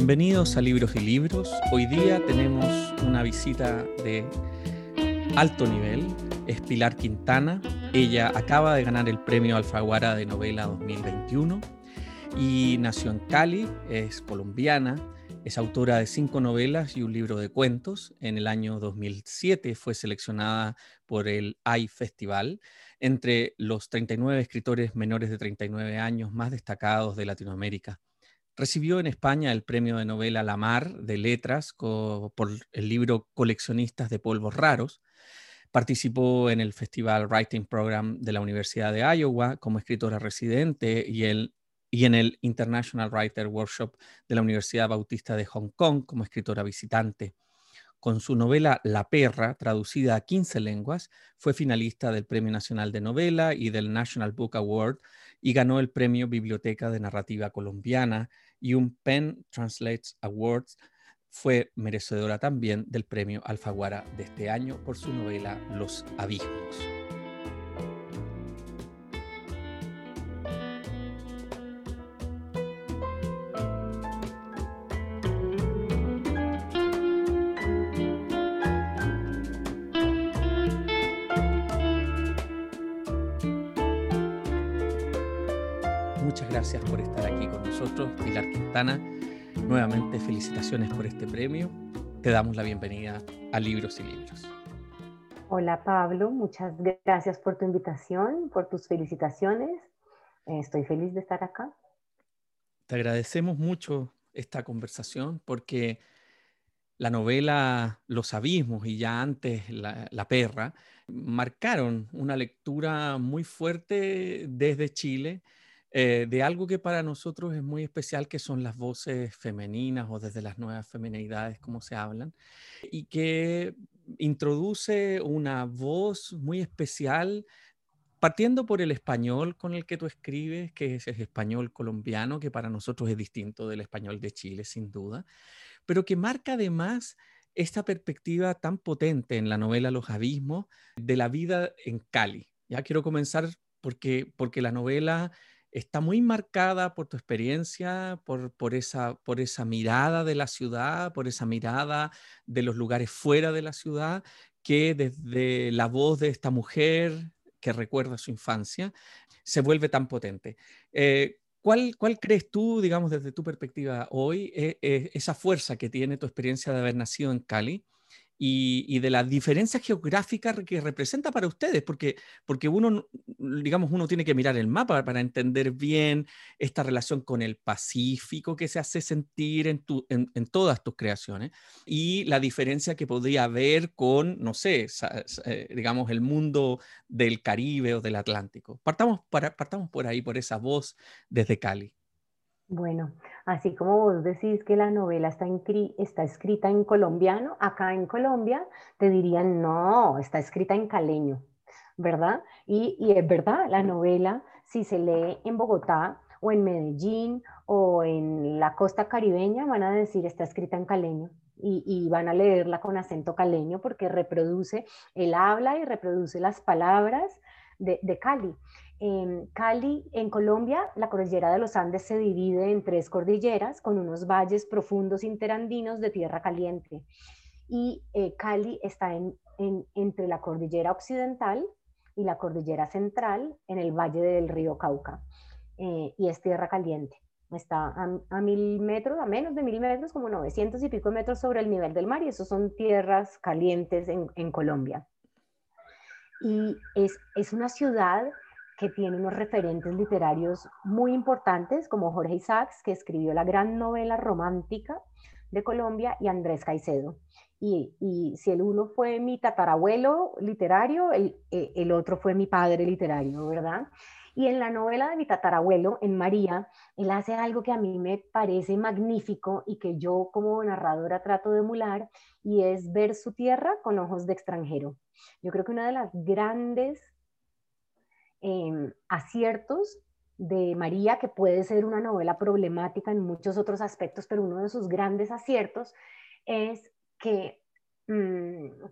Bienvenidos a Libros y Libros. Hoy día tenemos una visita de alto nivel. Es Pilar Quintana. Ella acaba de ganar el premio Alfaguara de novela 2021 y nació en Cali, es colombiana, es autora de cinco novelas y un libro de cuentos. En el año 2007 fue seleccionada por el AI Festival entre los 39 escritores menores de 39 años más destacados de Latinoamérica. Recibió en España el premio de novela La Mar de Letras por el libro Coleccionistas de Polvos Raros. Participó en el Festival Writing Program de la Universidad de Iowa como escritora residente y, y en el International Writer Workshop de la Universidad Bautista de Hong Kong como escritora visitante. Con su novela La Perra, traducida a 15 lenguas, fue finalista del Premio Nacional de Novela y del National Book Award y ganó el Premio Biblioteca de Narrativa Colombiana y un Pen Translates Awards. Fue merecedora también del premio Alfaguara de este año por su novela Los Abismos. Nosotros, Pilar Quintana. Nuevamente felicitaciones por este premio. Te damos la bienvenida a Libros y Libros. Hola Pablo, muchas gracias por tu invitación, por tus felicitaciones. Estoy feliz de estar acá. Te agradecemos mucho esta conversación porque la novela Los Abismos y ya antes La, la Perra marcaron una lectura muy fuerte desde Chile eh, de algo que para nosotros es muy especial, que son las voces femeninas o desde las nuevas feminidades, como se hablan, y que introduce una voz muy especial, partiendo por el español con el que tú escribes, que es el español colombiano, que para nosotros es distinto del español de Chile, sin duda, pero que marca además esta perspectiva tan potente en la novela Los Abismos de la vida en Cali. Ya quiero comenzar porque, porque la novela está muy marcada por tu experiencia, por, esa, mirada de la ciudad, por esa mirada de los lugares fuera de la ciudad, que desde la voz de esta mujer que recuerda su infancia, se vuelve tan potente. Eh, ¿cuál, ¿cuál, crees tú, digamos, desde tu perspectiva hoy, eh, eh, esa fuerza que tiene tu experiencia de haber nacido en Cali? Y, de la diferencia geográfica que representa para ustedes, porque, porque uno, digamos, uno tiene que mirar el mapa para entender bien esta relación con el Pacífico que se hace sentir en, tu, en, en todas tus creaciones y la diferencia que podría haber con, no sé, eh, digamos, el mundo del Caribe o del Atlántico. Partamos, para, partamos por ahí, por esa voz desde Cali. Bueno, así como vos decís que la novela está, está, escrita en colombiano, acá en Colombia te dirían, no, está escrita en caleño, ¿verdad? Y, y, es verdad, la novela, si se lee en Bogotá o en Medellín o en la costa caribeña, van a decir, está escrita en caleño. Y, y van a leerla con acento caleño porque reproduce el habla y reproduce las palabras de, Cali. En Cali, en Colombia, la cordillera de los Andes se divide en tres cordilleras con unos valles profundos interandinos de tierra caliente. Y eh, Cali está en, entre la cordillera occidental y la cordillera central en el valle del río Cauca. Eh, y es tierra caliente. Está a, mil metros, a menos de mil metros, como 900 y pico metros sobre el nivel del mar, y eso son tierras calientes en, en Colombia. Y es, es una ciudad que tiene unos referentes literarios muy importantes, como Jorge Isaacs, que escribió la gran novela romántica de Colombia, y Andrés Caicedo. Y, si el uno fue mi tatarabuelo literario, el, eh, el otro fue mi padre literario, ¿verdad? Y en la novela de mi tatarabuelo, en María, él hace algo que a mí me parece magnífico y que yo como narradora trato de emular, y es ver su tierra con ojos de extranjero. Yo creo que una de las grandes Em, aciertos de María, que puede ser una novela problemática en muchos otros aspectos, pero uno de sus grandes aciertos es que mm,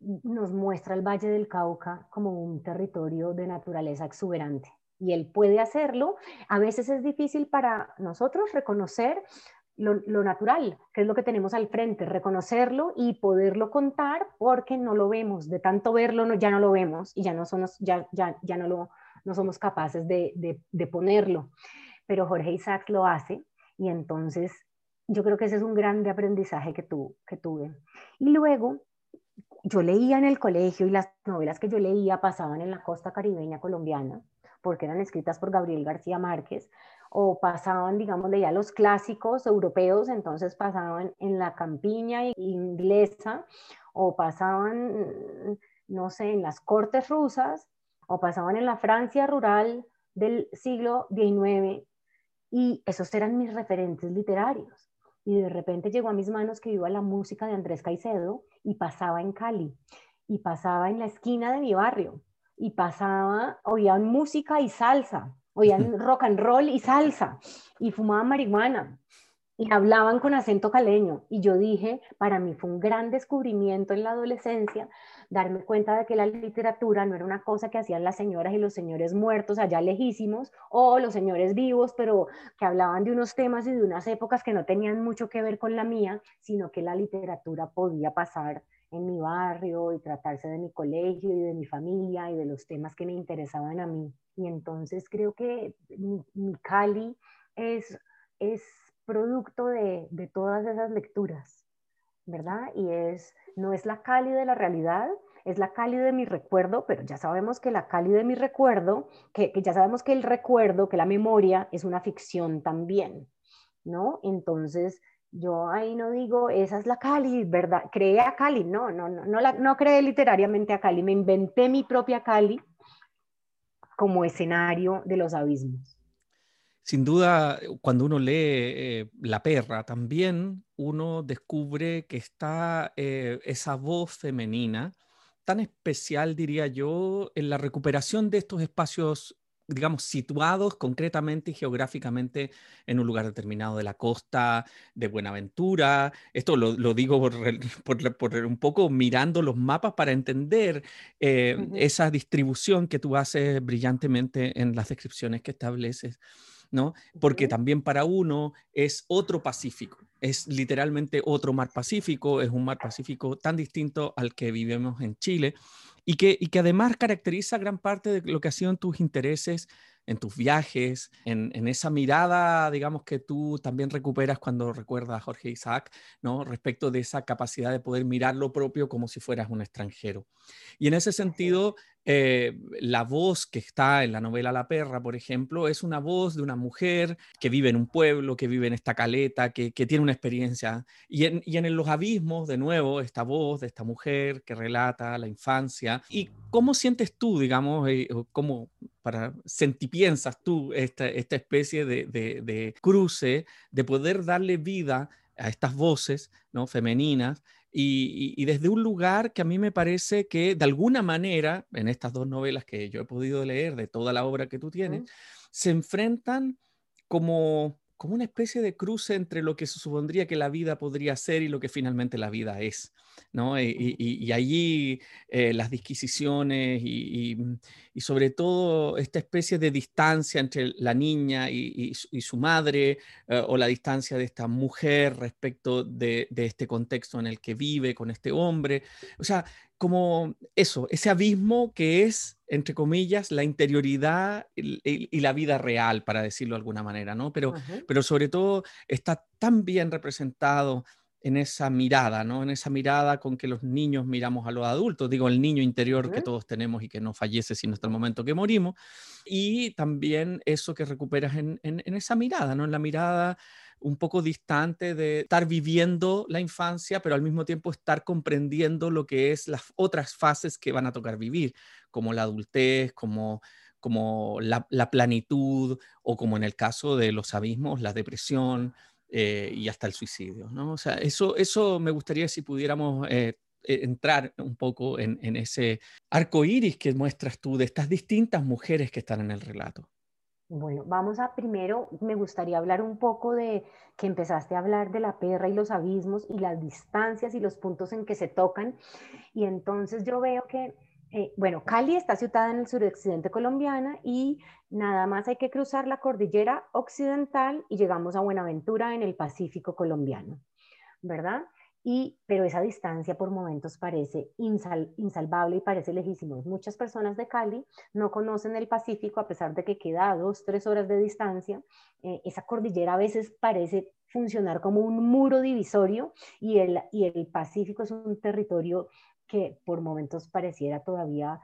nos muestra el Valle del Cauca como un territorio de naturaleza exuberante. Y él puede hacerlo. A veces es difícil para nosotros reconocer lo, natural, que es lo que tenemos al frente, reconocerlo y poderlo contar porque no lo vemos, de tanto verlo ya no lo vemos y ya no somos, ya, ya, ya no, lo, no somos capaces de, de, ponerlo. Pero Jorge Isaacs lo hace y entonces yo creo que ese es un grande aprendizaje que, tu, que tuve. Y luego yo leía en el colegio y las novelas que yo leía pasaban en la costa caribeña colombiana porque eran escritas por Gabriel García Márquez, o pasaban, digamos, ya los clásicos europeos, entonces pasaban en la campiña inglesa, o pasaban, no sé, en las cortes rusas, o pasaban en la Francia rural del siglo XIX, y esos eran mis referentes literarios. Y de repente llegó a mis manos que iba la música de Andrés Caicedo y pasaba en Cali, y pasaba en la esquina de mi barrio, y pasaba, oían música y salsa, oían rock and roll y salsa, y fumaban marihuana, y hablaban con acento caleño. Y yo dije, para mí fue un gran descubrimiento en la adolescencia darme cuenta de que la literatura no era una cosa que hacían las señoras y los señores muertos allá lejísimos, o los señores vivos, pero que hablaban de unos temas y de unas épocas que no tenían mucho que ver con la mía, sino que la literatura podía pasar en mi barrio y tratarse de mi colegio y de mi familia y de los temas que me interesaban a mí. Y entonces creo que mi, Cali es, es producto de, de, todas esas lecturas, ¿verdad? Y es, no es la Cali de la realidad, es la Cali de mi recuerdo, pero ya sabemos que la Cali de mi recuerdo, que, ya sabemos que el recuerdo, que la memoria es una ficción también, ¿no? Entonces, yo ahí no digo, esa es la Cali, ¿verdad? Creé a Cali, no, no, no, no, la, no creé literariamente a Cali, me inventé mi propia Cali como escenario de los abismos. Sin duda, cuando uno lee eh, La perra, también uno descubre que está eh, esa voz femenina tan especial, diría yo, en la recuperación de estos espacios digamos, situados concretamente y geográficamente en un lugar determinado de la costa de Buenaventura. Esto lo, digo por, un poco mirando los mapas para entender eh, esa distribución que tú haces brillantemente en las descripciones que estableces. ¿No? Porque también para uno es otro Pacífico, es literalmente otro mar Pacífico, es un mar Pacífico tan distinto al que vivimos en Chile y que, y que además caracteriza gran parte de lo que ha sido en tus intereses, en tus viajes, en, en, esa mirada, digamos, que tú también recuperas cuando recuerdas a Jorge Isaac, ¿no? Respecto de esa capacidad de poder mirar lo propio como si fueras un extranjero. Y en ese sentido, eh, la voz que está en la novela La Perra, por ejemplo, es una voz de una mujer que vive en un pueblo, que vive en esta caleta, que, tiene una experiencia. Y en, y en, los abismos, de nuevo, esta voz de esta mujer que relata la infancia. ¿Y cómo sientes tú, digamos, eh, cómo para piensas tú esta, esta especie de, de, de cruce, de poder darle vida a estas voces ¿no? femeninas y, desde un lugar que a mí me parece que de alguna manera, en estas dos novelas que yo he podido leer de toda la obra que tú tienes, se enfrentan como, como una especie de cruce entre lo que se supondría que la vida podría ser y lo que finalmente la vida es. ¿No? Y, allí eh, las disquisiciones y, sobre todo esta especie de distancia entre la niña y, su madre eh, o la distancia de esta mujer respecto de, este contexto en el que vive con este hombre. O sea, como eso, ese abismo que es, entre comillas, la interioridad y, la vida real, para decirlo de alguna manera, ¿no? Pero, pero sobre todo está tan bien representado en esa mirada, ¿no? En esa mirada con que los niños miramos a los adultos, digo, el niño interior que todos tenemos y que no fallece sino hasta el momento que morimos, y también eso que recuperas en, esa mirada, ¿no? En la mirada un poco distante de estar viviendo la infancia, pero al mismo tiempo estar comprendiendo lo que es las otras fases que van a tocar vivir, como la adultez, como como la, la planitud o como en el caso de los abismos, la depresión, eh, y hasta el suicidio. ¿no? O sea, eso, eso me gustaría si pudiéramos eh, e, entrar un poco en, en, ese arco iris que muestras tú de estas distintas mujeres que están en el relato. Bueno, vamos a primero, me gustaría hablar un poco de que empezaste a hablar de la perra y los abismos y las distancias y los puntos en que se tocan. Y entonces yo veo que Eh, bueno, Cali está situada en el suroccidente colombiana y nada más hay que cruzar la cordillera occidental y llegamos a Buenaventura en el Pacífico colombiano, ¿verdad? Y, pero esa distancia por momentos parece insalvable y parece lejísimo. Muchas personas de Cali no conocen el Pacífico a pesar de que queda a dos, tres horas de distancia. Eh, esa cordillera a veces parece funcionar como un muro divisorio y el, y el Pacífico es un territorio que por momentos pareciera todavía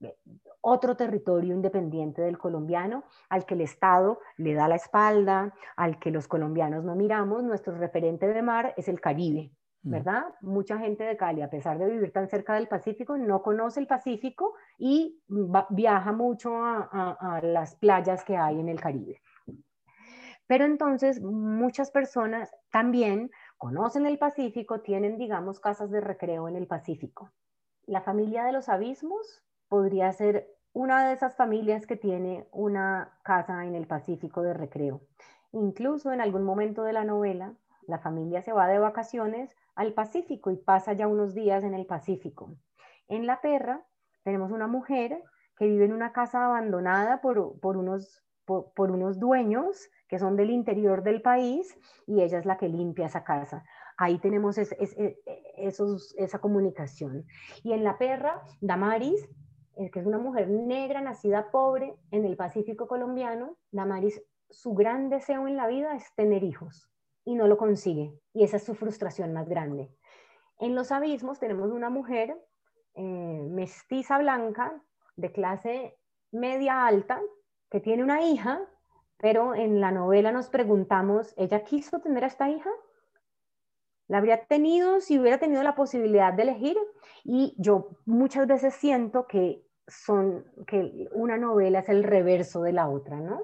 eh, otro territorio independiente del colombiano, al que el Estado le da la espalda, al que los colombianos no miramos, nuestro referente de mar es el Caribe, mm. ¿verdad? Mucha gente de Cali, a pesar de vivir tan cerca del Pacífico, no conoce el Pacífico y viaja mucho a las playas que hay en el Caribe. Pero entonces muchas personas también conocen el Pacífico, tienen, digamos, casas de recreo en el Pacífico. La familia de los abismos podría ser una de esas familias que tiene una casa en el Pacífico de recreo. Incluso en algún momento de la novela, la familia se va de vacaciones al Pacífico y pasa ya unos días en el Pacífico. En La Perra tenemos una mujer que vive en una casa abandonada por, por unos, por unos dueños que son del interior del país y ella es la que limpia esa casa. Ahí tenemos e, esa comunicación. Y en La Perra, Damaris, eh, que es una mujer negra, nacida pobre en el Pacífico colombiano, Damaris, su gran deseo en la vida es tener hijos y no lo consigue. Y esa es su frustración más grande. En los abismos tenemos una mujer eh, mestiza blanca de clase media alta que tiene una hija pero en la novela nos preguntamos, ¿ella quiso tener a esta hija? ¿La habría tenido si hubiera tenido la posibilidad de elegir? Y yo muchas veces siento que son que una novela es el reverso de la otra, ¿no?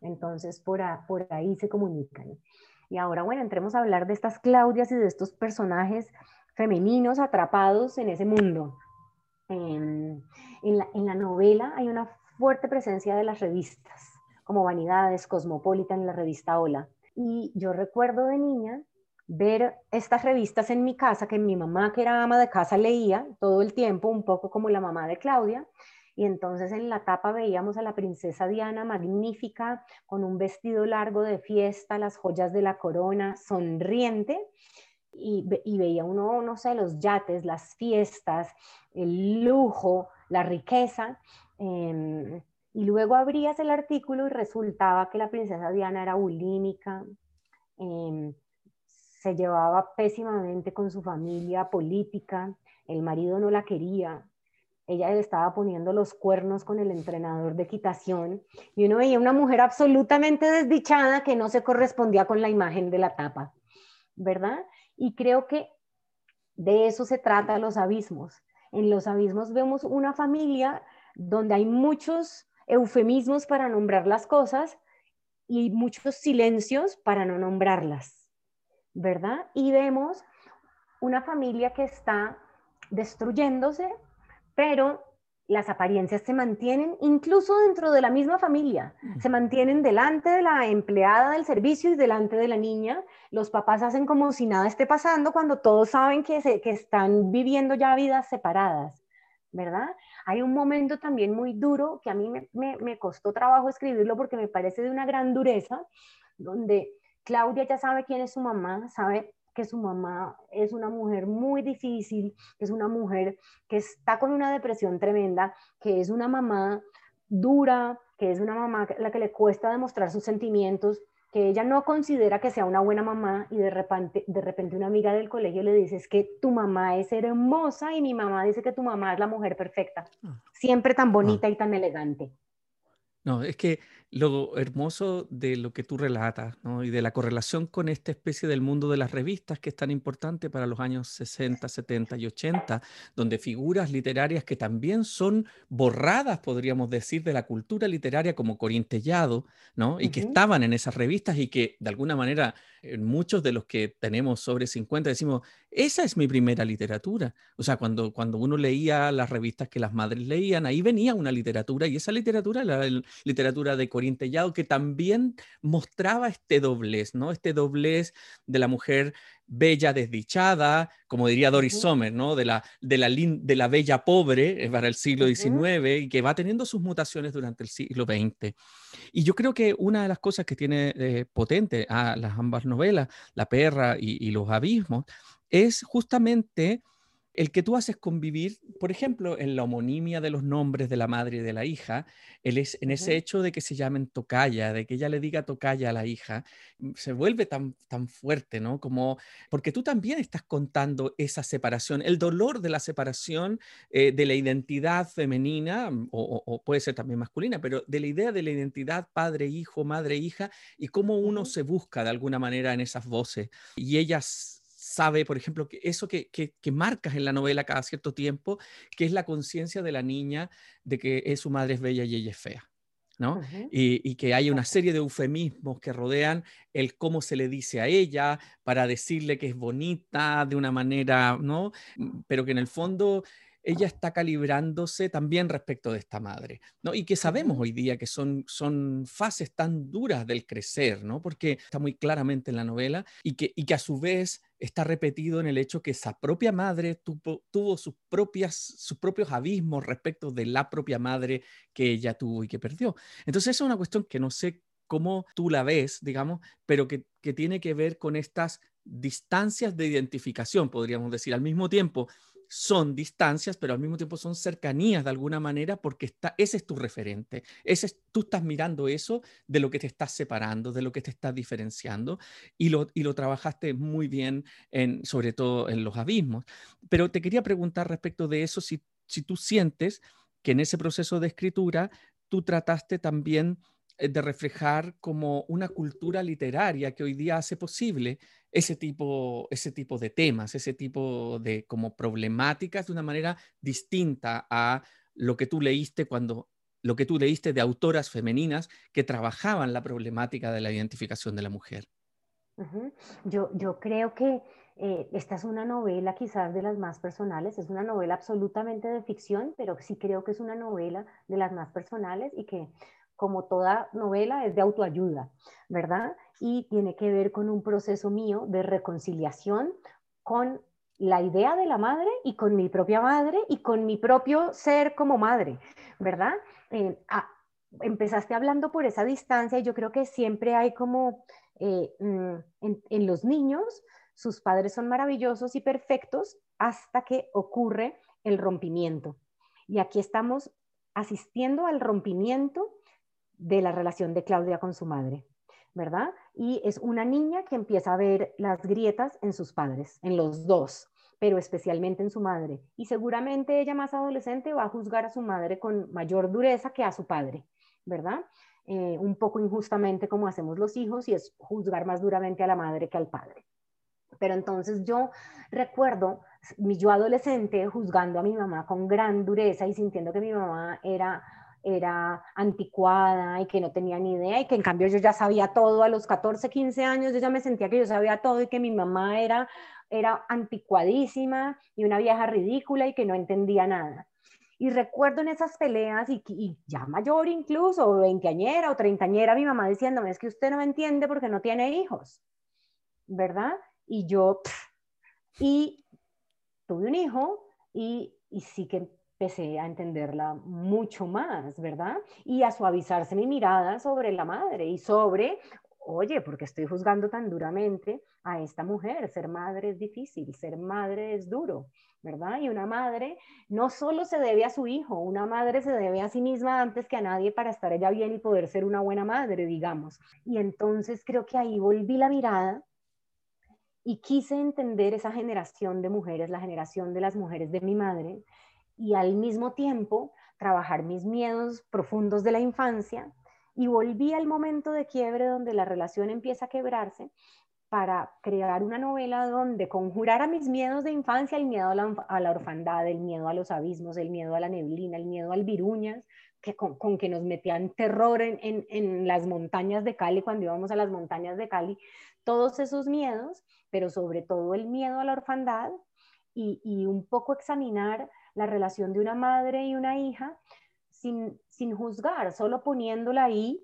Entonces por, por ahí se comunican. Y ahora, bueno, entremos a hablar de estas Claudias y de estos personajes femeninos atrapados en ese mundo. en, la, en la novela hay una fuerte presencia de las revistas como Vanidades, Cosmopolitan, la revista Hola. Y yo recuerdo de niña ver estas revistas en mi casa, que mi mamá, que era ama de casa, leía todo el tiempo, un poco como la mamá de Claudia. Y entonces en la tapa veíamos a la princesa Diana magnífica, con un vestido largo de fiesta, las joyas de la corona, sonriente. Y, veía uno, no sé, los yates, las fiestas, el lujo, la riqueza. Em, y luego abrías el artículo y resultaba que la princesa Diana era bulímica, em, se llevaba pésimamente con su familia política, el marido no la quería, ella estaba poniendo los cuernos con el entrenador de equitación y uno veía una mujer absolutamente desdichada que no se correspondía con la imagen de la tapa, ¿verdad? Y creo que de eso se trata los abismos. En los abismos vemos una familia donde hay muchos eufemismos para nombrar las cosas y muchos silencios para no nombrarlas, ¿verdad? Y vemos una familia que está destruyéndose, pero las apariencias se mantienen incluso dentro de la misma familia, se mantienen delante de la empleada del servicio y delante de la niña. Los papás hacen como si nada esté pasando cuando todos saben que, se, que están viviendo ya vidas separadas, ¿verdad? Hay un momento también muy duro que a mí me, costó trabajo escribirlo porque me parece de una gran dureza, donde Claudia ya sabe quién es su mamá, sabe que su mamá es una mujer muy difícil, que es una mujer que está con una depresión tremenda, que es una mamá dura, que es una mamá a la que le cuesta demostrar sus sentimientos, que ella no considera que sea una buena mamá y de repente, de repente una amiga del colegio le dice es que tu mamá es hermosa y mi mamá dice que tu mamá es la mujer perfecta, ah. siempre tan bonita ah. y tan elegante. No, es que lo hermoso de lo que tú relatas ¿no? y de la correlación con esta especie del mundo de las revistas que es tan importante para los años 60, 70 y 80, donde figuras literarias que también son borradas, podríamos decir, de la cultura literaria como Corintellado, ¿no? y que estaban en esas revistas y que de alguna manera muchos de los que tenemos sobre 50 decimos, esa es mi primera literatura. O sea, cuando, cuando uno leía las revistas que las madres leían, ahí venía una literatura y esa literatura era el, literatura de Corín Tellado, que también mostraba este doblez, ¿no? Este doblez de la mujer bella desdichada, como diría Doris Sommer, ¿no? De la, de, la, de la bella pobre eh, para el siglo XIX y que va teniendo sus mutaciones durante el siglo XX. Y yo creo que una de las cosas que tiene eh, potente a las ambas novelas, La perra y Los abismos, es justamente el que tú haces convivir, por ejemplo, en la homonimia de los nombres de la madre y de la hija, él es, en ese hecho de que se llamen tocaya, de que ella le diga tocaya a la hija, mm, se vuelve tan, tan fuerte, ¿no? Como, porque tú también estás contando esa separación, el dolor de la separación eh, de la identidad femenina, mm, o, puede ser también masculina, pero de la idea de la identidad padre-hijo, madre-hija, y cómo uno se busca de alguna manera en esas voces. Y ellas sabe, por ejemplo, que eso que, que, marcas en la novela cada cierto tiempo, que es la conciencia de la niña de que es, su madre es bella y ella es fea. ¿no? y, y, que hay una serie de eufemismos que rodean el cómo se le dice a ella para decirle que es bonita de una manera, ¿no? Mm, pero que en el fondo ella está calibrándose también respecto de esta madre, ¿no? Y que sabemos hoy día que son, son fases tan duras del crecer, ¿no? Porque está muy claramente en la novela y que, y que a su vez está repetido en el hecho que esa propia madre tuvo, tuvo sus, propias, sus propios abismos respecto de la propia madre que ella tuvo y que perdió. Entonces, esa es una cuestión que no sé cómo tú la ves, digamos, pero que, que tiene que ver con estas distancias de identificación, podríamos decir, al mismo tiempo son distancias, pero al mismo tiempo son cercanías de alguna manera porque está, ese es tu referente. Ese es, tú estás mirando eso de lo que te estás separando, de lo que te estás diferenciando y lo, y lo trabajaste muy bien, en, sobre todo en los abismos. Pero te quería preguntar respecto de eso, si, si tú sientes que en ese proceso de escritura tú trataste también eh, de reflejar como una cultura literaria que hoy día hace posible ese tipo, ese tipo de temas, ese tipo de como problemáticas de una manera distinta a lo que tú leíste cuando lo que tú leíste de autoras femeninas que trabajaban la problemática de la identificación de la mujer. yo, yo creo que eh, esta es una novela quizás de las más personales, es una novela absolutamente de ficción, pero sí creo que es una novela de las más personales y que como toda novela, es de autoayuda, ¿verdad? Y tiene que ver con un proceso mío de reconciliación con la idea de la madre y con mi propia madre y con mi propio ser como madre, ¿verdad? Eh, empezaste hablando por esa distancia y yo creo que siempre hay como eh, mm, en, en los niños, sus padres son maravillosos y perfectos hasta que ocurre el rompimiento. Y aquí estamos asistiendo al rompimiento de la relación de Claudia con su madre, ¿verdad? Y es una niña que empieza a ver las grietas en sus padres, en los dos, pero especialmente en su madre. Y seguramente ella más adolescente va a juzgar a su madre con mayor dureza que a su padre, ¿verdad? Eh, un poco injustamente como hacemos los hijos y es juzgar más duramente a la madre que al padre. Pero entonces yo recuerdo mi yo adolescente juzgando a mi mamá con gran dureza y sintiendo que mi mamá era era anticuada y que no tenía ni idea y que en cambio yo ya sabía todo a los 14, 15 años, yo ya me sentía que yo sabía todo y que mi mamá era, era anticuadísima y una vieja ridícula y que no entendía nada. Y recuerdo en esas peleas y, y ya mayor incluso, veinteañera o treintañera, mi mamá diciéndome, es que usted no entiende porque no tiene hijos, ¿verdad? Y yo, y tuve un hijo y, y sí que empecé a entenderla mucho más, ¿verdad? Y a suavizarse mi mirada sobre la madre y sobre, oye, porque estoy juzgando tan duramente a esta mujer? Ser madre es difícil, ser madre es duro, ¿verdad? Y una madre no solo se debe a su hijo, una madre se debe a sí misma antes que a nadie para estar ella bien y poder ser una buena madre, digamos. Y entonces creo que ahí volví la mirada y quise entender esa generación de mujeres, la generación de las mujeres de mi madre, y al mismo tiempo trabajar mis miedos profundos de la infancia y volví al momento de quiebre donde la relación empieza a quebrarse para crear una novela donde conjurara mis miedos de infancia, el miedo a la, orfandad, el miedo a los abismos, el miedo a la neblina, el miedo al viruñas, que con, que nos metían terror en, en, las montañas de Cali, cuando íbamos a las montañas de Cali, todos esos miedos, pero sobre todo el miedo a la orfandad y, y un poco examinar la relación de una madre y una hija sin, sin juzgar, solo poniéndola ahí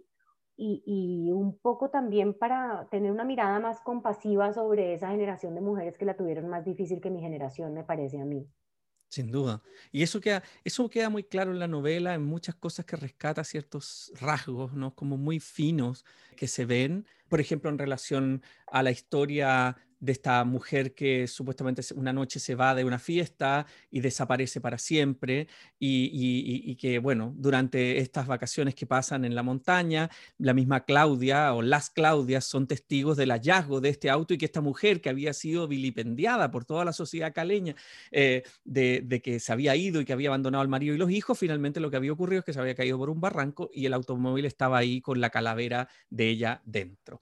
y, y, un poco también para tener una mirada más compasiva sobre esa generación de mujeres que la tuvieron más difícil que mi generación, me parece a mí. Sin duda. Y eso queda, eso queda muy claro en la novela, en muchas cosas que rescata ciertos rasgos, ¿no? Como muy finos que se ven, por ejemplo, en relación a la historia de esta mujer que supuestamente una noche se va de una fiesta y desaparece para siempre y, que, bueno, durante estas vacaciones que pasan en la montaña, la misma Claudia o las Claudias son testigos del hallazgo de este auto y que esta mujer que había sido vilipendiada por toda la sociedad caleña eh, de, de, que se había ido y que había abandonado al marido y los hijos, finalmente lo que había ocurrido es que se había caído por un barranco y el automóvil estaba ahí con la calavera de ella dentro.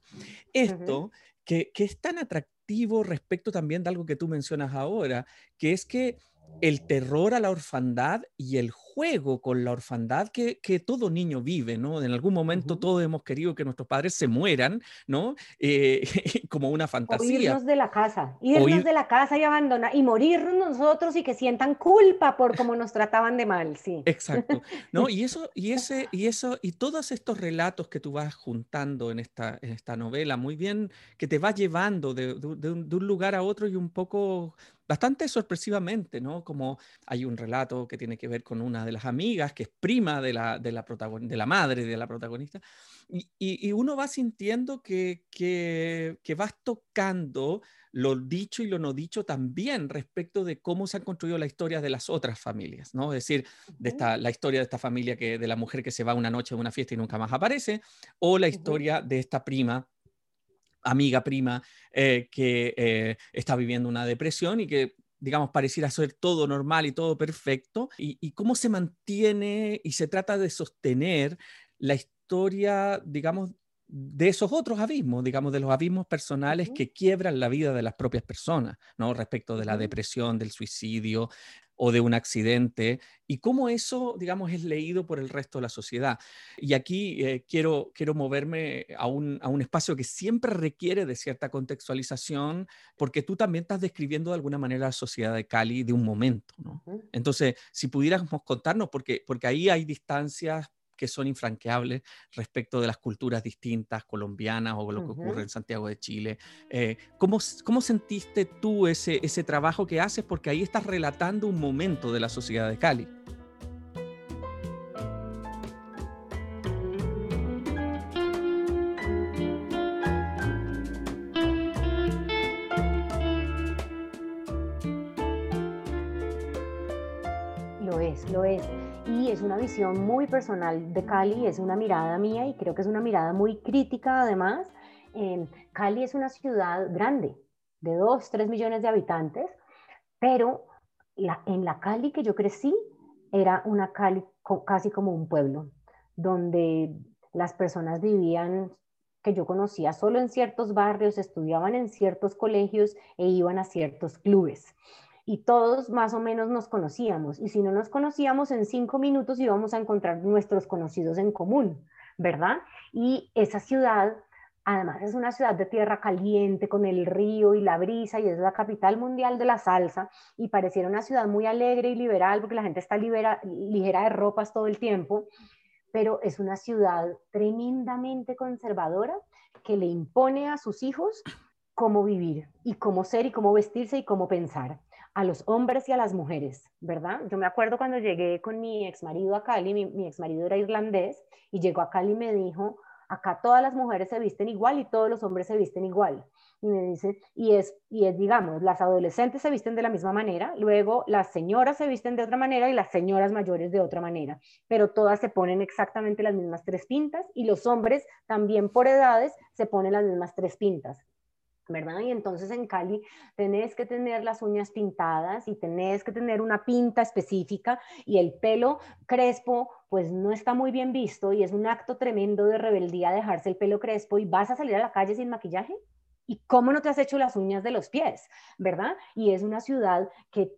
Esto que, es tan atractivo respecto también de algo que tú mencionas ahora, que es que el terror a la orfandad y el juego con la orfandad que, todo niño vive, ¿no? En algún momento todos hemos querido que nuestros padres se mueran, ¿no? Eh, como una fantasía. O irnos de la casa, irnos de la casa y abandonar, y morirnos nosotros y que sientan culpa por cómo nos trataban de mal, sí. Exacto, ¿no? Y eso, y ese, y eso, y todos estos relatos que tú vas juntando en esta, en esta novela, muy bien, que te va llevando de, de un lugar a otro y un poco bastante sorpresivamente, ¿no? Como hay un relato que tiene que ver con una de las amigas, que es prima de la, de la, de la madre de la protagonista, y, y, uno va sintiendo que, que, que, vas tocando lo dicho y lo no dicho también respecto de cómo se han construido la historia de las otras familias, ¿no? Es decir, de esta, la historia de esta familia, que, de la mujer que se va una noche a una fiesta y nunca más aparece, o la historia de esta prima amiga prima eh, que eh, está viviendo una depresión y que digamos, pareciera ser todo normal y todo perfecto, y, cómo se mantiene y se trata de sostener la historia, digamos, de esos otros abismos, digamos, de los abismos personales que quiebran la vida de las propias personas, ¿no? Respecto de la depresión, del suicidio, o de un accidente y cómo eso, digamos, es leído por el resto de la sociedad. Y aquí eh, quiero, quiero moverme a un, a un, espacio que siempre requiere de cierta contextualización, porque tú también estás describiendo de alguna manera la sociedad de Cali de un momento, ¿no? Entonces, si pudiéramos contarnos, porque, porque ahí hay distancias que son infranqueables respecto de las culturas distintas, colombianas o lo que ocurre en Santiago de Chile. Eh, ¿cómo, ¿cómo, sentiste tú ese, ese trabajo que haces? Porque ahí estás relatando un momento de la sociedad de Cali. Muy personal de Cali, es una mirada mía y creo que es una mirada muy crítica además. Cali es una ciudad grande, de 2, 3 millones de habitantes, pero en la Cali que yo crecí era una Cali casi como un pueblo, donde las personas vivían que yo conocía solo en ciertos barrios, estudiaban en ciertos colegios e iban a ciertos clubes y todos más o menos nos conocíamos. Y si no nos conocíamos, en cinco minutos íbamos a encontrar nuestros conocidos en común, ¿verdad? Y esa ciudad, además es una ciudad de tierra caliente, con el río y la brisa, y es la capital mundial de la salsa, y pareciera una ciudad muy alegre y liberal, porque la gente está ligera de ropas todo el tiempo, pero es una ciudad tremendamente conservadora que le impone a sus hijos cómo vivir y cómo ser y cómo vestirse y cómo pensar a los hombres y a las mujeres, ¿verdad? Yo me acuerdo cuando llegué con mi ex marido a Cali, mi, mi ex marido era irlandés, y llegó a Cali y me dijo, acá todas las mujeres se visten igual y todos los hombres se visten igual. Y me dice, y es, y es, digamos, las adolescentes se visten de la misma manera, luego las señoras se visten de otra manera y las señoras mayores de otra manera, pero todas se ponen exactamente las mismas tres pintas y los hombres también por edades se ponen las mismas tres pintas. ¿Verdad? Y entonces en Cali tenés que tener las uñas pintadas y tenés que tener una pinta específica y el pelo crespo pues no está muy bien visto y es un acto tremendo de rebeldía dejarse el pelo crespo y vas a salir a la calle sin maquillaje. ¿Y cómo no te has hecho las uñas de los pies? ¿Verdad? Y es una ciudad que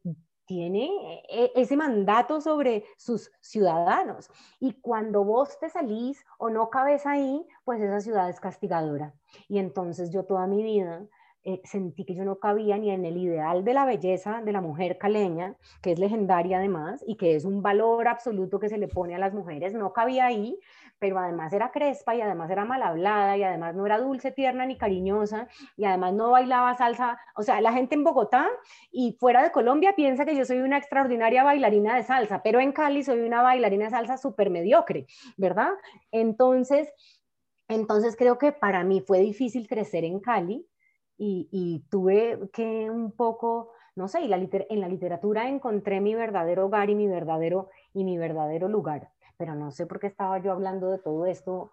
tiene e, ese mandato sobre sus ciudadanos. Y cuando vos te salís o no cabes ahí, pues esa ciudad es castigadora. Y entonces yo toda mi vida eh, sentí que yo no cabía ni en el ideal de la belleza de la mujer caleña, que es legendaria además y que es un valor absoluto que se le pone a las mujeres, no cabía ahí, pero además era crespa y además era mal hablada y además no era dulce, tierna ni cariñosa y además no bailaba salsa. O sea, la gente en Bogotá y fuera de Colombia piensa que yo soy una extraordinaria bailarina de salsa, pero en Cali soy una bailarina de salsa súper mediocre, ¿verdad? Entonces, entonces creo que para mí fue difícil crecer en Cali y, tuve que un poco, no sé, y en la literatura encontré mi verdadero hogar y mi verdadero, y mi verdadero lugar pero no sé por qué estaba yo hablando de todo esto,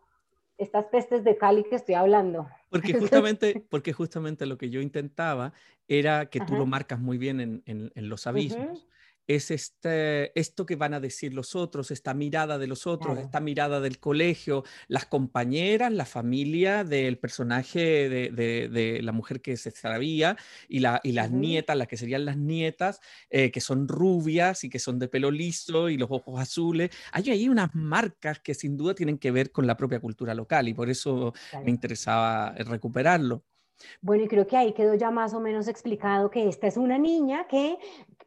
estas pestes de Cali que estoy hablando. Porque justamente, porque justamente lo que yo intentaba era que tú lo marcas muy bien en, en, los abismos es este, esto que van a decir los otros, esta mirada de los otros, esta mirada del colegio, las compañeras, la familia del personaje de, la mujer que se extravía y, la, y las nietas, las que serían las nietas, eh, que son rubias y que son de pelo liso y los ojos azules. Hay ahí unas marcas que sin duda tienen que ver con la propia cultura local y por eso me interesaba recuperarlo. Bueno, y creo que ahí quedó ya más o menos explicado que esta es una niña que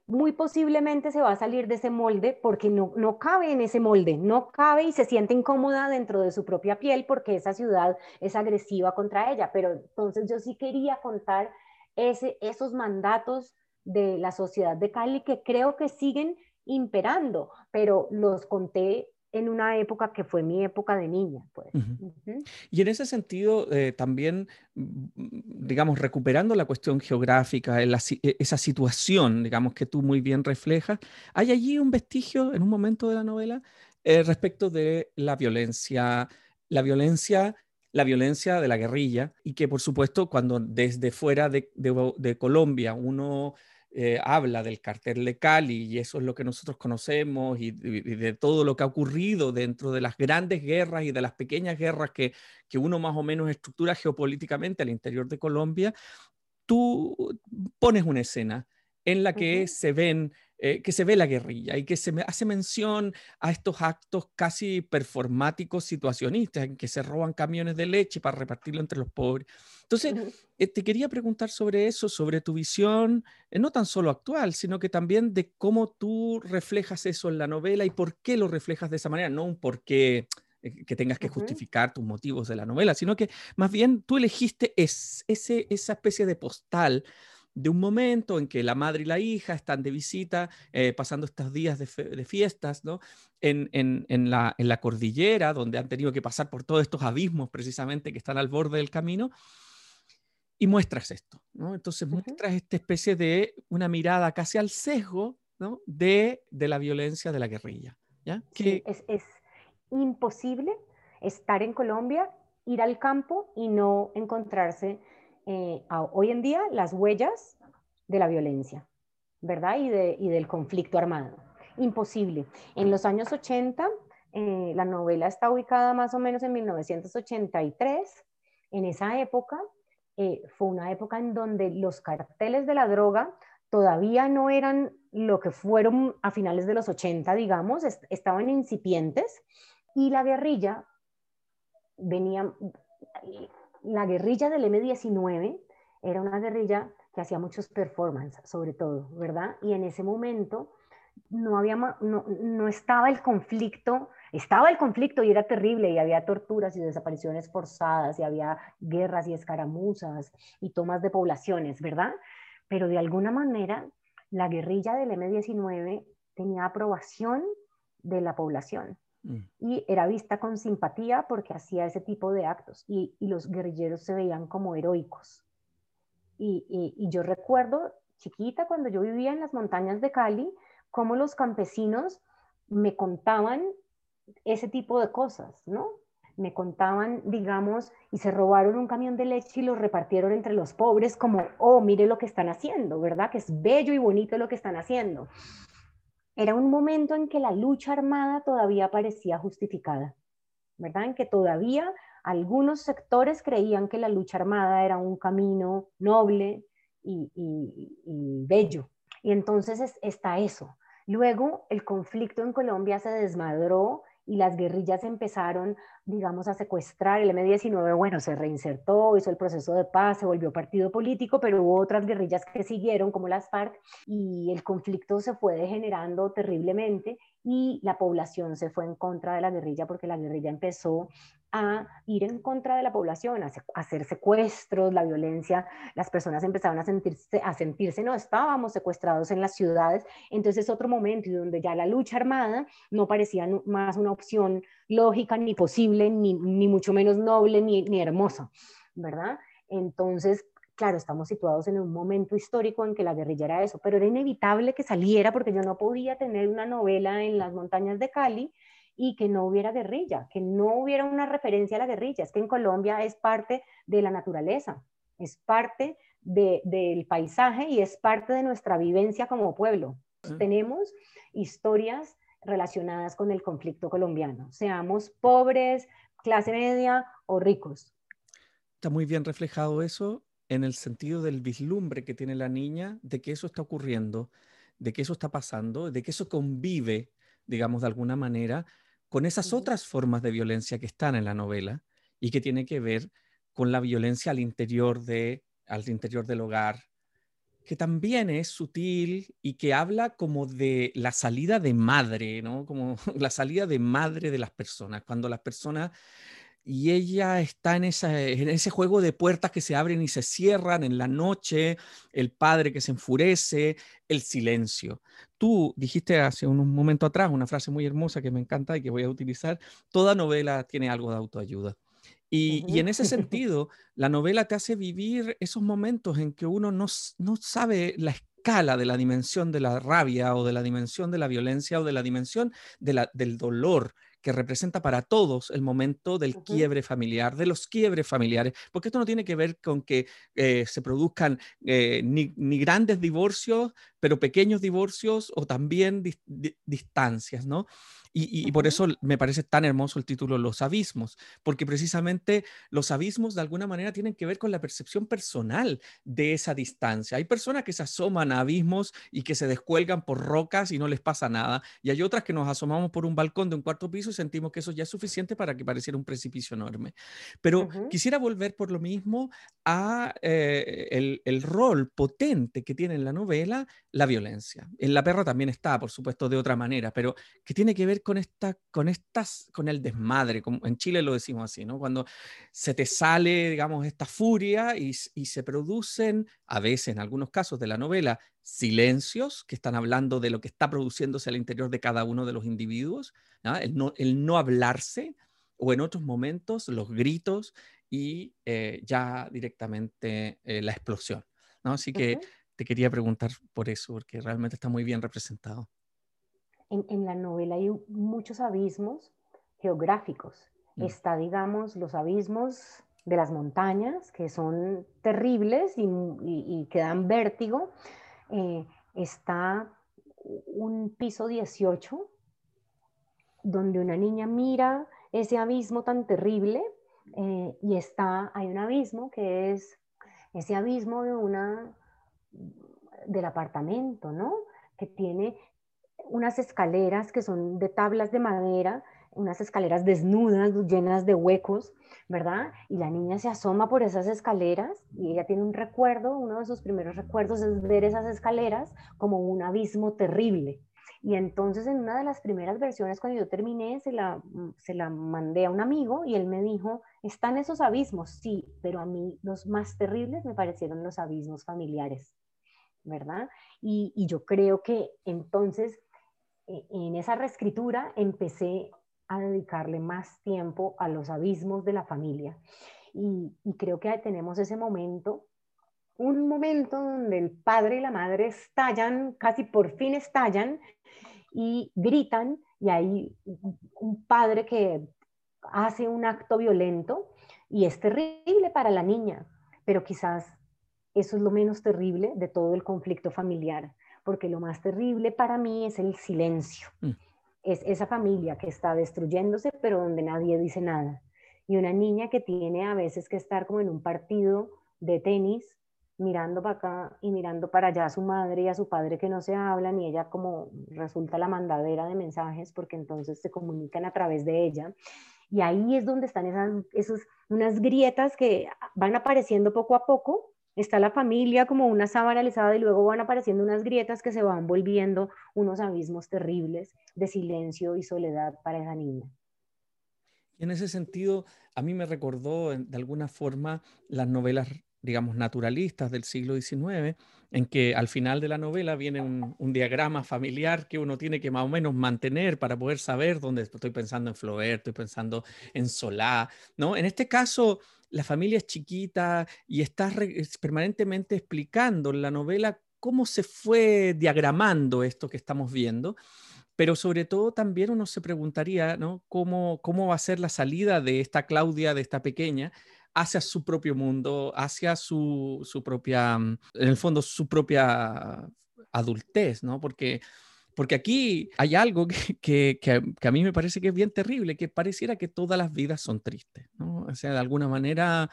muy posiblemente se va a salir de ese molde porque no, no cabe en ese molde, no cabe y se siente incómoda dentro de su propia piel porque esa ciudad es agresiva contra ella. Pero entonces yo sí quería contar ese, esos mandatos de la sociedad de Cali que creo que siguen imperando, pero los conté en una época que fue mi época de niña. Pues. Y en ese sentido, eh, también, mm, digamos, recuperando la cuestión geográfica, e, esa situación, digamos, que tú muy bien reflejas, ¿hay allí un vestigio en un momento de la novela eh, respecto de la violencia, la violencia la violencia de la guerrilla y que por supuesto cuando desde fuera de, de Colombia uno eh, habla del cartel de Cali y eso es lo que nosotros conocemos y, de todo lo que ha ocurrido dentro de las grandes guerras y de las pequeñas guerras que, que uno más o menos estructura geopolíticamente al interior de Colombia, tú pones una escena en la que se ven eh, que se ve la guerrilla y que se hace mención a estos actos casi performáticos situacionistas en que se roban camiones de leche para repartirlo entre los pobres. Entonces, eh, te quería preguntar sobre eso, sobre tu visión, eh, no tan solo actual, sino que también de cómo tú reflejas eso en la novela y por qué lo reflejas de esa manera, no un por qué que tengas que justificar tus motivos de la novela, sino que más bien tú elegiste ese, esa especie de postal de un momento en que la madre y la hija están de visita, eh, pasando estos días de, fiestas, ¿no? En, la, en, la, cordillera, donde han tenido que pasar por todos estos abismos precisamente que están al borde del camino, y muestras esto, ¿no? Entonces muestras esta especie de una mirada casi al sesgo, ¿no? De, la violencia de la guerrilla, ¿ya? que... es, es imposible estar en Colombia, ir al campo y no encontrarse eh, hoy en día las huellas de la violencia, ¿verdad? Y, de, y del conflicto armado. Imposible. En los años 80, eh, la novela está ubicada más o menos en 1983. En esa época, eh, fue una época en donde los carteles de la droga todavía no eran lo que fueron a finales de los 80, digamos, estaban incipientes y la guerrilla venía, la guerrilla del M-19 era una guerrilla que hacía muchos performances, sobre todo, ¿verdad? Y en ese momento no, había, no, no estaba el conflicto, estaba el conflicto y era terrible y había torturas y desapariciones forzadas y había guerras y escaramuzas y tomas de poblaciones, ¿verdad? Pero de alguna manera la guerrilla del M-19 tenía aprobación de la población. Y era vista con simpatía porque hacía ese tipo de actos y, los guerrilleros se veían como heroicos. Y, yo recuerdo, chiquita, cuando yo vivía en las montañas de Cali, cómo los campesinos me contaban ese tipo de cosas, ¿no? Me contaban, digamos, y se robaron un camión de leche y lo repartieron entre los pobres como, oh, mire lo que están haciendo, ¿verdad? Que es bello y bonito lo que están haciendo. Era un momento en que la lucha armada todavía parecía justificada, ¿verdad? En que todavía algunos sectores creían que la lucha armada era un camino noble y, bello. Y entonces está eso. Luego el conflicto en Colombia se desmadró y las guerrillas empezaron, digamos, a secuestrar. El M-19, bueno, se reinsertó, hizo el proceso de paz, se volvió partido político, pero hubo otras guerrillas que siguieron, como las FARC, y el conflicto se fue degenerando terriblemente y la población se fue en contra de la guerrilla porque la guerrilla empezó a ir en contra de la población, a, hacer secuestros, la violencia, las personas empezaron a sentirse, a sentirse, no, estábamos secuestrados en las ciudades, entonces es otro momento donde ya la lucha armada no parecía más una opción lógica ni posible, ni, ni mucho menos noble ni, ni hermosa, ¿verdad? Entonces, claro, estamos situados en un momento histórico en que la guerrilla era eso, pero era inevitable que saliera porque yo no podía tener una novela en las montañas de Cali y que no hubiera guerrilla, que no hubiera una referencia a la guerrilla. Es que en Colombia es parte de la naturaleza, es parte del paisaje y es parte de nuestra vivencia como pueblo. Tenemos historias relacionadas con el conflicto colombiano, seamos pobres, clase media o ricos. Está muy bien reflejado eso en el sentido del vislumbre que tiene la niña de que eso está ocurriendo, de que eso está pasando, de que eso convive, digamos, de alguna manera, con esas otras formas de violencia que están en la novela y que tiene que ver con la violencia al interior, de, al interior del hogar, que también es sutil y que habla como de la salida de madre, ¿no? Como la salida de madre de las personas, cuando las personas y ella está en, en ese juego de puertas que se abren y se cierran en la noche, el padre que se enfurece, el silencio. Tú dijiste hace un momento atrás una frase muy hermosa que me encanta y que voy a utilizar, toda novela tiene algo de autoayuda. Y, y, en ese sentido, la novela te hace vivir esos momentos en que uno no, no sabe la escala de la dimensión de la rabia o de la dimensión de la violencia o de la dimensión de la, del dolor que representa para todos el momento del quiebre familiar, de los quiebres familiares, porque esto no tiene que ver con que eh, se produzcan eh, ni, grandes divorcios, pero pequeños divorcios o también distancias, ¿no? Y, por eso me parece tan hermoso el título Los abismos, porque precisamente los abismos de alguna manera tienen que ver con la percepción personal de esa distancia. Hay personas que se asoman a abismos y que se descuelgan por rocas y no les pasa nada, y hay otras que nos asomamos por un balcón de un cuarto piso y sentimos que eso ya es suficiente para que pareciera un precipicio enorme. Pero quisiera volver por lo mismo a eh, el, el rol potente que tiene en la novela la violencia. En La perra también está, por supuesto, de otra manera, pero que tiene que ver con, esta, con, estas, con el desmadre, como en Chile lo decimos así, ¿no? Cuando se te sale, digamos, esta furia y, se producen, a veces, en algunos casos de la novela, silencios que están hablando de lo que está produciéndose al interior de cada uno de los individuos, el, no, el, no, hablarse, o en otros momentos los gritos y eh, ya directamente eh, la explosión. ¿no? Así que te quería preguntar por eso, porque realmente está muy bien representado en, la novela hay muchos abismos geográficos. Mm. Está, digamos, los abismos de las montañas, que son terribles y, que dan vértigo. Eh, está un piso 18, donde una niña mira ese abismo tan terrible eh, y está, hay un abismo que es ese abismo de una, del apartamento, ¿no? Que tiene unas escaleras que son de tablas de madera, unas escaleras desnudas, llenas de huecos, ¿verdad? Y la niña se asoma por esas escaleras y ella tiene un recuerdo, uno de sus primeros recuerdos es ver esas escaleras como un abismo terrible. Y entonces en una de las primeras versiones, cuando yo terminé, se la, se la mandé a un amigo y él me dijo, están esos abismos, sí, pero a mí los más terribles me parecieron los abismos familiares, ¿verdad? Y, yo creo que entonces e, en esa reescritura empecé a dedicarle más tiempo a los abismos de la familia. Y, creo que tenemos ese momento, un momento donde el padre y la madre estallan, casi por fin estallan y gritan, y hay un padre que hace un acto violento y es terrible para la niña, pero quizás eso es lo menos terrible de todo el conflicto familiar porque lo más terrible para mí es el silencio. Mm. Es esa familia que está destruyéndose, pero donde nadie dice nada. Y una niña que tiene a veces que estar como en un partido de tenis mirando para acá y mirando para allá a su madre y a su padre que no se hablan y ella como resulta la mandadera de mensajes porque entonces se comunican a través de ella. Y ahí es donde están esas, esos, unas grietas que van apareciendo poco a poco. Está la familia como una sábana alisada y luego van apareciendo unas grietas que se van volviendo unos abismos terribles de silencio y soledad para esa niña. Y en ese sentido, a mí me recordó de alguna forma las novelas digamos, naturalistas del siglo XIX, en que al final de la novela viene un, diagrama familiar que uno tiene que más o menos mantener para poder saber dónde estoy pensando en Flaubert, estoy pensando en Solá, ¿no? En este caso, la familia es chiquita y está permanentemente explicando en la novela cómo se fue diagramando esto que estamos viendo pero sobre todo también uno se preguntaría, ¿no? ¿Cómo, ¿Cómo va a ser la salida de esta Claudia, de esta pequeña, hacia su propio mundo, hacia su, su propia, mm, en el fondo, su propia adultez, ¿no? Porque, porque aquí hay algo que, que, que, a mí me parece que es bien terrible, que pareciera que todas las vidas son tristes, ¿no? O sea, de alguna manera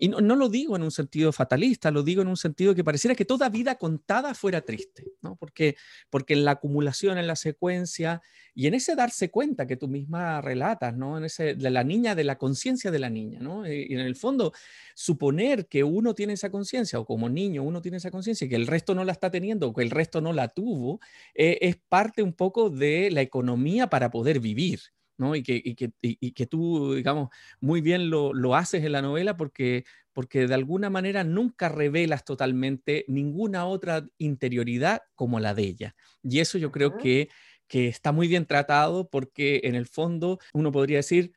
y no, lo digo en un sentido fatalista, lo digo en un sentido que pareciera que toda vida contada fuera triste, ¿no? Porque, porque en la acumulación, en la secuencia y en ese darse cuenta que tú misma relatas, ¿no? En ese, de la niña, de la conciencia de la niña, ¿no? Eh, y en el fondo, suponer que uno tiene esa conciencia o como niño uno tiene esa conciencia y que el resto no la está teniendo o que el resto no la tuvo, eh, es parte un poco de la economía para poder vivir. Y que, y que, y, que tú, digamos, muy bien lo, lo, haces en la novela porque, porque de alguna manera nunca revelas totalmente ninguna otra interioridad como la de ella. Y eso yo creo que, que está muy bien tratado porque en el fondo uno podría decir,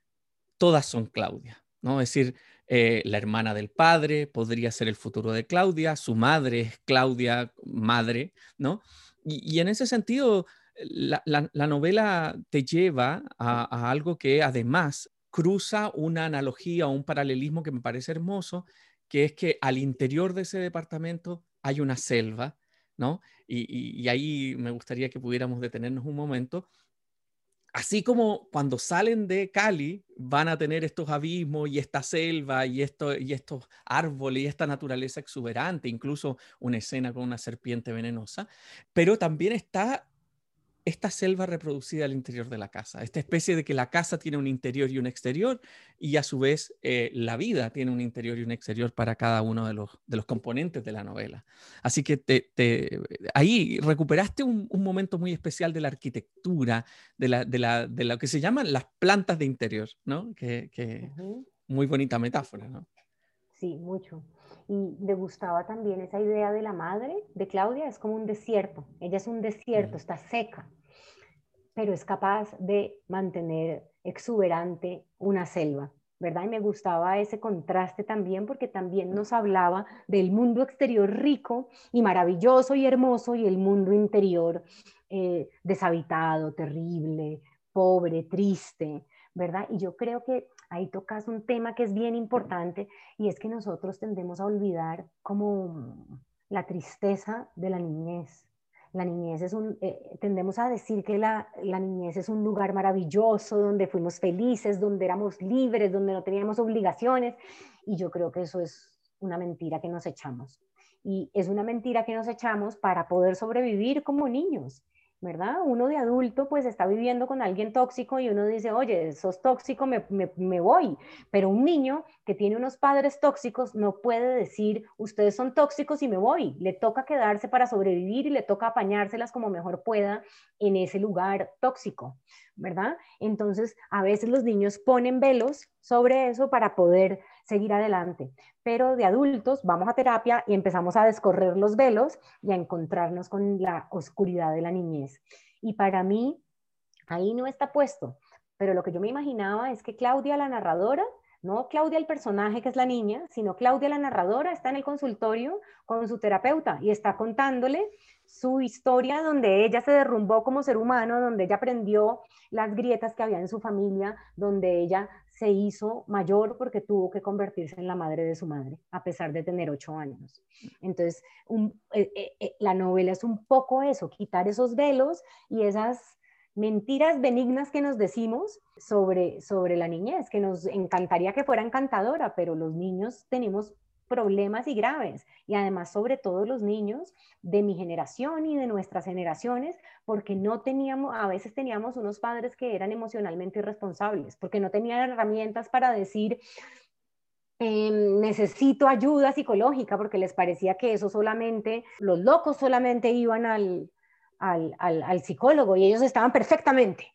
todas son Claudia, ¿no? Es decir, eh, la hermana del padre podría ser el futuro de Claudia, su madre es Claudia, madre, ¿no? Y, y en ese sentido, la, novela te lleva a, algo que además cruza una analogía o un paralelismo que me parece hermoso, que es que al interior de ese departamento hay una selva, ¿no? Y, ahí me gustaría que pudiéramos detenernos un momento. Así como cuando salen de Cali van a tener estos abismos y esta selva y, esto, y estos árboles y esta naturaleza exuberante, incluso una escena con una serpiente venenosa, pero también está esta selva reproducida al interior de la casa, esta especie de que la casa tiene un interior y un exterior y a su vez eh, la vida tiene un interior y un exterior para cada uno de los, de los componentes de la novela. Así que te, ahí recuperaste un, momento muy especial de la arquitectura, de, la, de, la, de, lo que se llaman las plantas de interior, ¿no? Que, muy bonita metáfora, ¿no? Sí, mucho. Y me gustaba también esa idea de la madre de Claudia, es como un desierto. Ella es un desierto, está seca, pero es capaz de mantener exuberante una selva, ¿verdad? Y me gustaba ese contraste también porque también nos hablaba del mundo exterior rico y maravilloso y hermoso y el mundo interior eh, deshabitado, terrible, pobre, triste, ¿verdad? Y yo creo que ahí tocas un tema que es bien importante y es que nosotros tendemos a olvidar como la tristeza de la niñez. La niñez es un, eh, tendemos a decir que la, la, niñez es un lugar maravilloso, donde fuimos felices, donde éramos libres, donde no teníamos obligaciones. Y yo creo que eso es una mentira que nos echamos. Y es una mentira que nos echamos para poder sobrevivir como niños. ¿Verdad? Uno de adulto pues está viviendo con alguien tóxico y uno dice, oye, sos tóxico, me, me, voy. Pero un niño que tiene unos padres tóxicos no puede decir, ustedes son tóxicos y me voy. Le toca quedarse para sobrevivir y le toca apañárselas como mejor pueda en ese lugar tóxico, ¿verdad? Entonces, a veces los niños ponen velos sobre eso para poder seguir adelante. Pero de adultos vamos a terapia y empezamos a descorrer los velos y a encontrarnos con la oscuridad de la niñez. Y para mí, ahí no está puesto, pero lo que yo me imaginaba es que Claudia, la narradora, no Claudia el personaje que es la niña, sino Claudia la narradora está en el consultorio con su terapeuta y está contándole su historia donde ella se derrumbó como ser humano, donde ella aprendió las grietas que había en su familia, donde ella se hizo mayor porque tuvo que convertirse en la madre de su madre, a pesar de tener ocho años. Entonces, eh, eh, eh, la novela es un poco eso, quitar esos velos y esas mentiras benignas que nos decimos sobre, sobre la niñez, que nos encantaría que fuera encantadora, pero los niños tenemos problemas y graves. Y además, sobre todo los niños de mi generación y de nuestras generaciones, porque no teníamos, a veces teníamos unos padres que eran emocionalmente irresponsables, porque no tenían herramientas para decir, em, necesito ayuda psicológica, porque les parecía que eso solamente, los locos solamente iban al, al, al psicólogo y ellos estaban perfectamente,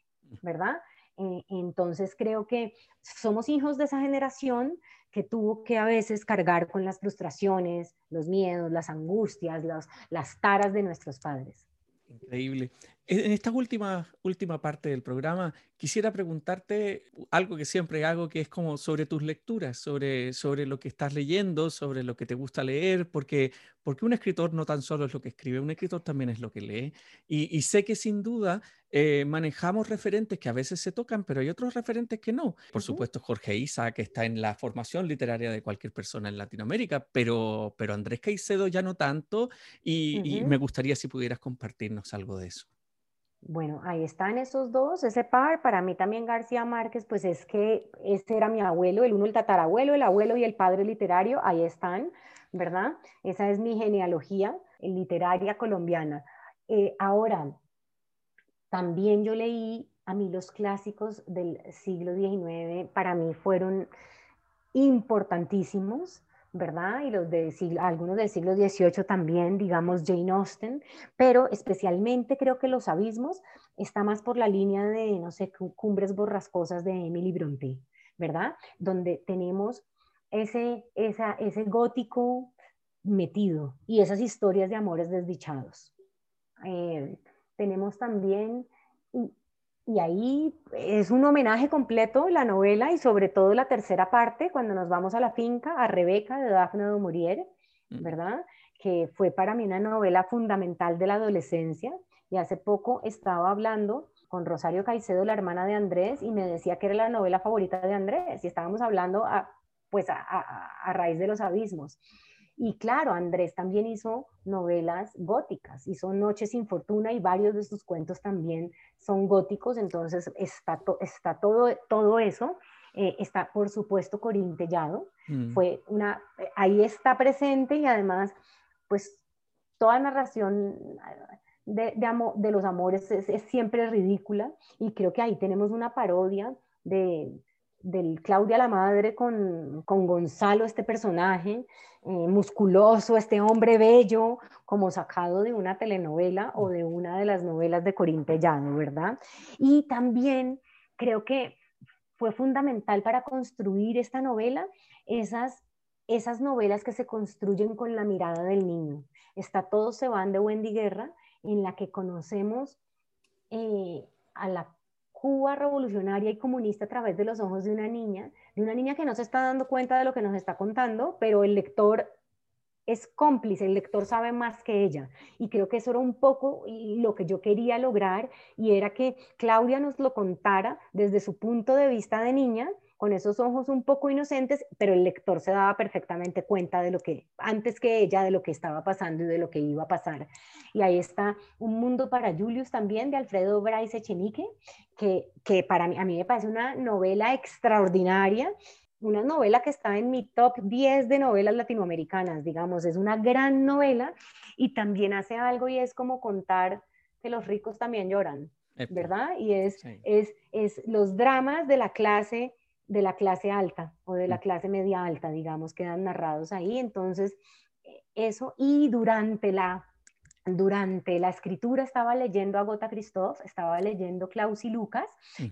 ¿verdad? Eh, entonces creo que somos hijos de esa generación que tuvo que a veces cargar con las frustraciones, los miedos, las angustias, las taras de nuestros padres. Increíble. En esta última, última parte del programa, quisiera preguntarte algo que siempre hago, que es como sobre tus lecturas, sobre, sobre lo que estás leyendo, sobre lo que te gusta leer, porque, porque un escritor no tan solo es lo que escribe, un escritor también es lo que lee. Y, sé que sin duda eh, manejamos referentes que a veces se tocan, pero hay otros referentes que no. Por supuesto, Jorge Isa, que está en la formación literaria de cualquier persona en Latinoamérica, pero, pero Andrés Caicedo ya no tanto, y me gustaría si pudieras compartirnos algo de eso. Bueno, ahí están esos dos, ese par. Para mí también García Márquez, pues es que ese era mi abuelo, el uno el tatarabuelo, el abuelo y el padre literario, ahí están, ¿verdad? Esa es mi genealogía literaria colombiana. Eh, ahora, también yo leí, a mí los clásicos del siglo XIX, para mí fueron importantísimos. ¿verdad? Y los de algunos del siglo XVIII también, digamos Jane Austen, pero especialmente creo que Los Abismos está más por la línea de, no sé, Cumbres Borrascosas de Emily Bronte, ¿verdad? Donde tenemos ese, ese gótico metido y esas historias de amores desdichados. Eh, tenemos también y ahí es un homenaje completo la novela y sobre todo la tercera parte, cuando nos vamos a la finca, a Rebeca de Daphne de Maurier, mm. ¿verdad? Que fue para mí una novela fundamental de la adolescencia. Y hace poco estaba hablando con Rosario Caicedo, la hermana de Andrés, y me decía que era la novela favorita de Andrés. Y estábamos hablando a, pues a, a raíz de los abismos. Y claro, Andrés también hizo novelas góticas, hizo Noches sin Fortuna y varios de sus cuentos también son góticos, entonces está, está todo, todo eso. Eh, está, por supuesto, Corintellado. Mm. Fue una, ahí está presente y además, pues, toda narración de, de, de los amores es, es, siempre ridícula y creo que ahí tenemos una parodia de, del Claudia la Madre con, Gonzalo, este personaje eh, musculoso, este hombre bello, como sacado de una telenovela o de una de las novelas de Corín Tellado, ¿verdad? Y también creo que fue fundamental para construir esta novela esas, esas novelas que se construyen con la mirada del niño. Está Todos se van de Wendy Guerra, en la que conocemos eh, a la Cuba revolucionaria y comunista a través de los ojos de una niña, de una niña que no se está dando cuenta de lo que nos está contando, pero el lector es cómplice, el lector sabe más que ella. Y creo que eso era un poco lo que yo quería lograr y era que Claudia nos lo contara desde su punto de vista de niña con esos ojos un poco inocentes, pero el lector se daba perfectamente cuenta de lo que, antes que ella, de lo que estaba pasando y de lo que iba a pasar. Y ahí está Un Mundo para Julius también, de Alfredo Bryce Echenique, que, que para mí, a mí me parece una novela extraordinaria una novela que está en mi top 10 de novelas latinoamericanas, digamos, es una gran novela y también hace algo y es como contar que los ricos también lloran, ¿verdad? Y es, es, es los dramas de la clase de la clase alta o de la mm. clase media alta, digamos, quedan narrados ahí. Entonces, eh, eso, y durante la, durante la escritura estaba leyendo a Gota Christoph, estaba leyendo Klaus y Lucas,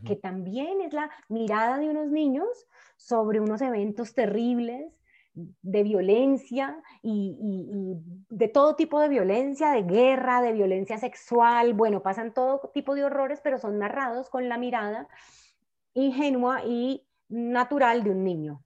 que también es la mirada de unos niños sobre unos eventos terribles de violencia y, y, de todo tipo de violencia, de guerra, de violencia sexual, bueno, pasan todo tipo de horrores, pero son narrados con la mirada ingenua y natural de un niño.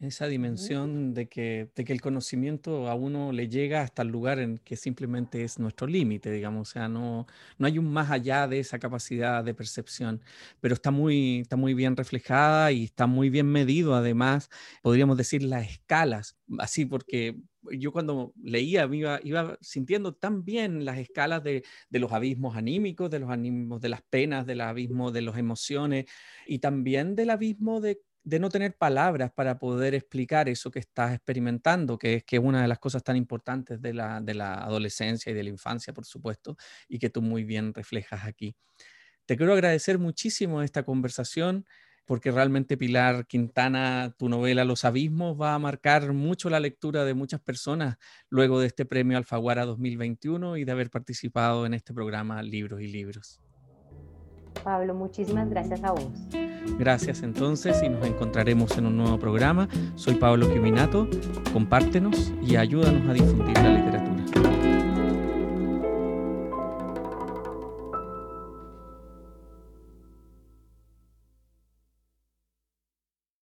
Esa dimensión de que, de que el conocimiento a uno le llega hasta el lugar en que simplemente es nuestro límite, digamos, o sea, no, no hay un más allá de esa capacidad de percepción, pero está muy, está muy bien reflejada y está muy bien medido, además, podríamos decir las escalas, así porque yo cuando leía iba, sintiendo tan bien las escalas de, los abismos anímicos, de los abismos de las penas, del abismo de las emociones y también del abismo de de no tener palabras para poder explicar eso que estás experimentando, que es que una de las cosas tan importantes de la, de la adolescencia y de la infancia, por supuesto, y que tú muy bien reflejas aquí. Te quiero agradecer muchísimo esta conversación porque realmente Pilar Quintana, tu novela Los Abismos va a marcar mucho la lectura de muchas personas luego de este premio Alfaguara 2021 y de haber participado en este programa Libros y Libros. Pablo, muchísimas gracias a vos. Gracias entonces y nos encontraremos en un nuevo programa. Soy Pablo Quiminato, compártenos y ayúdanos a difundir la literatura.